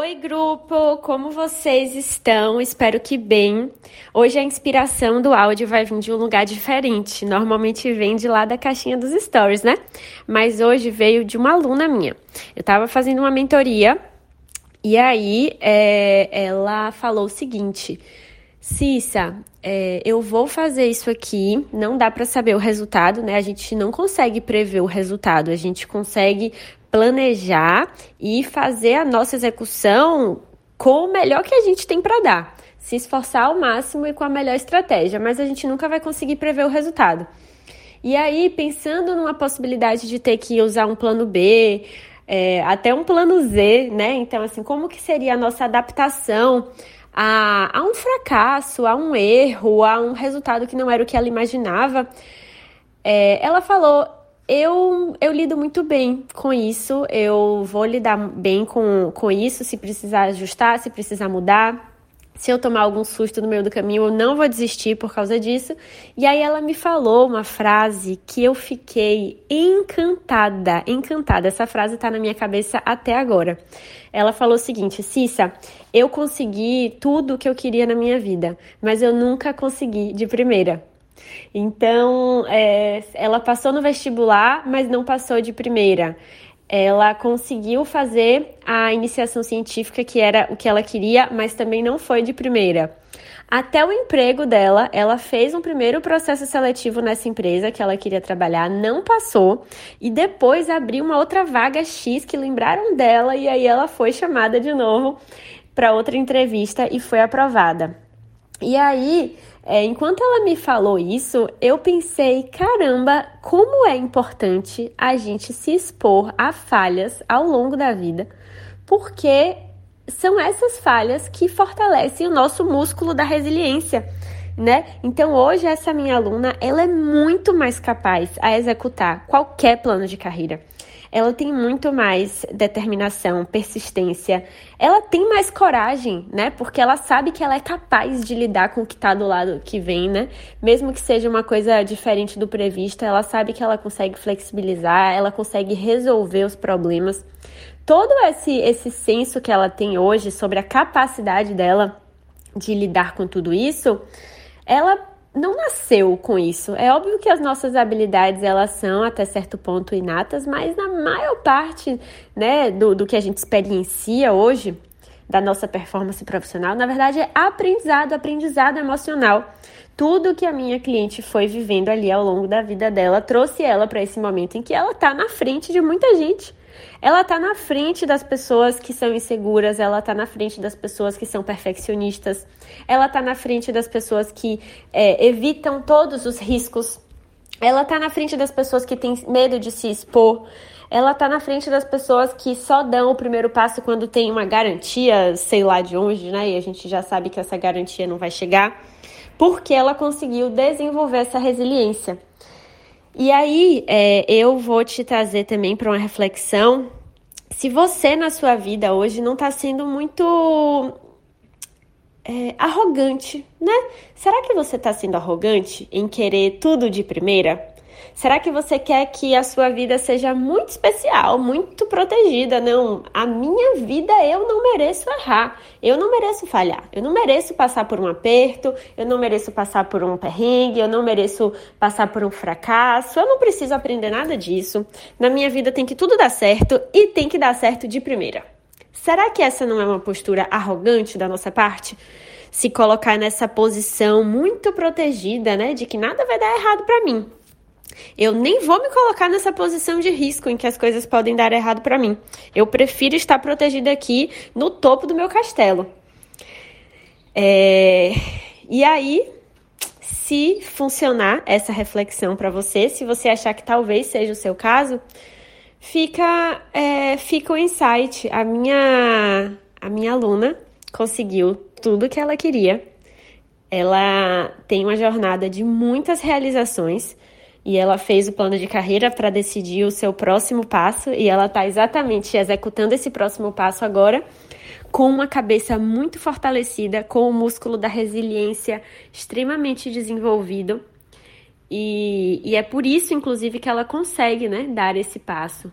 Oi, grupo! Como vocês estão? Espero que bem. Hoje a inspiração do áudio vai vir de um lugar diferente. Normalmente vem de lá da caixinha dos stories, né? Mas hoje veio de uma aluna minha. Eu estava fazendo uma mentoria e aí é, ela falou o seguinte: Cissa, é, eu vou fazer isso aqui. Não dá para saber o resultado, né? A gente não consegue prever o resultado. A gente consegue planejar e fazer a nossa execução com o melhor que a gente tem para dar. Se esforçar ao máximo e com a melhor estratégia, mas a gente nunca vai conseguir prever o resultado. E aí, pensando numa possibilidade de ter que usar um plano B, é, até um plano Z, né? Então, assim, como que seria a nossa adaptação a, a um fracasso, a um erro, a um resultado que não era o que ela imaginava? É, ela falou: eu, eu lido muito bem com isso, eu vou lidar bem com, com isso, se precisar ajustar, se precisar mudar. Se eu tomar algum susto no meio do caminho, eu não vou desistir por causa disso. E aí ela me falou uma frase que eu fiquei encantada, encantada. Essa frase está na minha cabeça até agora. Ela falou o seguinte: Cissa, eu consegui tudo o que eu queria na minha vida, mas eu nunca consegui de primeira. Então, é, ela passou no vestibular, mas não passou de primeira. Ela conseguiu fazer a iniciação científica, que era o que ela queria, mas também não foi de primeira. Até o emprego dela, ela fez um primeiro processo seletivo nessa empresa que ela queria trabalhar, não passou, e depois abriu uma outra vaga X que lembraram dela, e aí ela foi chamada de novo para outra entrevista e foi aprovada. E aí, é, enquanto ela me falou isso, eu pensei, caramba, como é importante a gente se expor a falhas ao longo da vida, porque são essas falhas que fortalecem o nosso músculo da resiliência. Né? Então hoje essa minha aluna, ela é muito mais capaz a executar qualquer plano de carreira ela tem muito mais determinação, persistência, ela tem mais coragem, né? Porque ela sabe que ela é capaz de lidar com o que está do lado que vem, né? Mesmo que seja uma coisa diferente do previsto, ela sabe que ela consegue flexibilizar, ela consegue resolver os problemas. Todo esse, esse senso que ela tem hoje sobre a capacidade dela de lidar com tudo isso, ela não nasceu com isso. É óbvio que as nossas habilidades elas são até certo ponto inatas, mas na maior parte né, do, do que a gente experiencia hoje, da nossa performance profissional, na verdade é aprendizado, aprendizado emocional. Tudo que a minha cliente foi vivendo ali ao longo da vida dela trouxe ela para esse momento em que ela está na frente de muita gente ela tá na frente das pessoas que são inseguras, ela tá na frente das pessoas que são perfeccionistas, ela tá na frente das pessoas que é, evitam todos os riscos, ela tá na frente das pessoas que têm medo de se expor, ela tá na frente das pessoas que só dão o primeiro passo quando tem uma garantia, sei lá de onde, né? E a gente já sabe que essa garantia não vai chegar, porque ela conseguiu desenvolver essa resiliência. E aí, é, eu vou te trazer também para uma reflexão. Se você na sua vida hoje não está sendo muito é, arrogante, né? Será que você está sendo arrogante em querer tudo de primeira? Será que você quer que a sua vida seja muito especial, muito protegida? Não, a minha vida eu não mereço errar, eu não mereço falhar, eu não mereço passar por um aperto, eu não mereço passar por um perrengue, eu não mereço passar por um fracasso, eu não preciso aprender nada disso. Na minha vida tem que tudo dar certo e tem que dar certo de primeira. Será que essa não é uma postura arrogante da nossa parte? Se colocar nessa posição muito protegida, né, de que nada vai dar errado para mim. Eu nem vou me colocar nessa posição de risco em que as coisas podem dar errado para mim. Eu prefiro estar protegida aqui no topo do meu castelo. É... E aí, se funcionar essa reflexão para você, se você achar que talvez seja o seu caso, fica, é, fica o insight. A minha, a minha aluna conseguiu tudo que ela queria. Ela tem uma jornada de muitas realizações e ela fez o plano de carreira para decidir o seu próximo passo e ela está exatamente executando esse próximo passo agora com uma cabeça muito fortalecida, com o músculo da resiliência extremamente desenvolvido. E, e é por isso, inclusive, que ela consegue né, dar esse passo.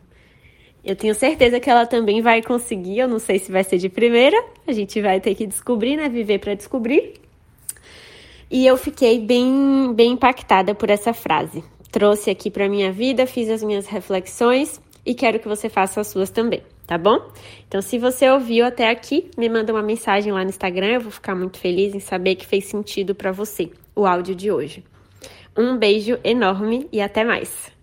Eu tenho certeza que ela também vai conseguir. Eu não sei se vai ser de primeira. A gente vai ter que descobrir, né? Viver para descobrir. E eu fiquei bem, bem impactada por essa frase. Trouxe aqui para minha vida, fiz as minhas reflexões e quero que você faça as suas também, tá bom? Então, se você ouviu até aqui, me manda uma mensagem lá no Instagram. Eu vou ficar muito feliz em saber que fez sentido para você o áudio de hoje. Um beijo enorme e até mais.